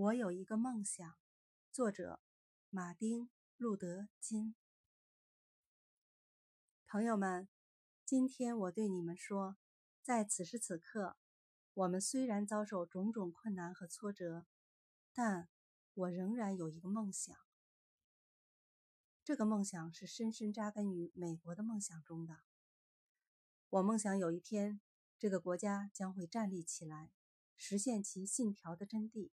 我有一个梦想，作者马丁·路德·金。朋友们，今天我对你们说，在此时此刻，我们虽然遭受种种困难和挫折，但我仍然有一个梦想。这个梦想是深深扎根于美国的梦想中的。我梦想有一天，这个国家将会站立起来，实现其信条的真谛。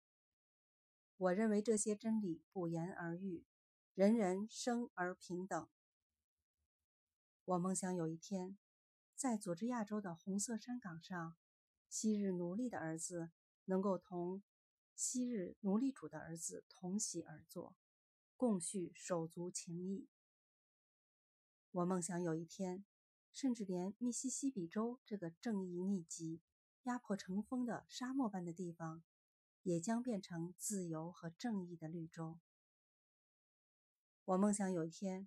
我认为这些真理不言而喻，人人生而平等。我梦想有一天，在佐治亚州的红色山岗上，昔日奴隶的儿子能够同昔日奴隶主的儿子同席而坐，共叙手足情谊。我梦想有一天，甚至连密西西比州这个正义逆极、压迫成风的沙漠般的地方。也将变成自由和正义的绿洲。我梦想有一天，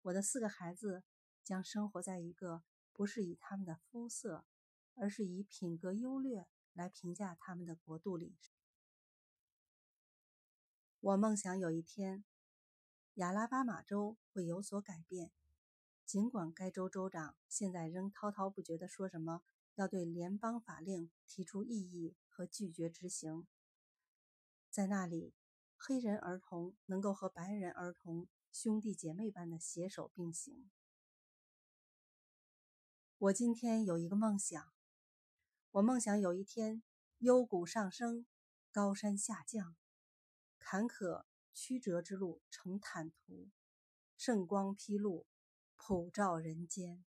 我的四个孩子将生活在一个不是以他们的肤色，而是以品格优劣来评价他们的国度里。我梦想有一天，亚拉巴马州会有所改变，尽管该州州长现在仍滔滔不绝地说什么要对联邦法令提出异议和拒绝执行。在那里，黑人儿童能够和白人儿童兄弟姐妹般的携手并行。我今天有一个梦想，我梦想有一天，幽谷上升，高山下降，坎坷曲折之路成坦途，圣光披露，普照人间。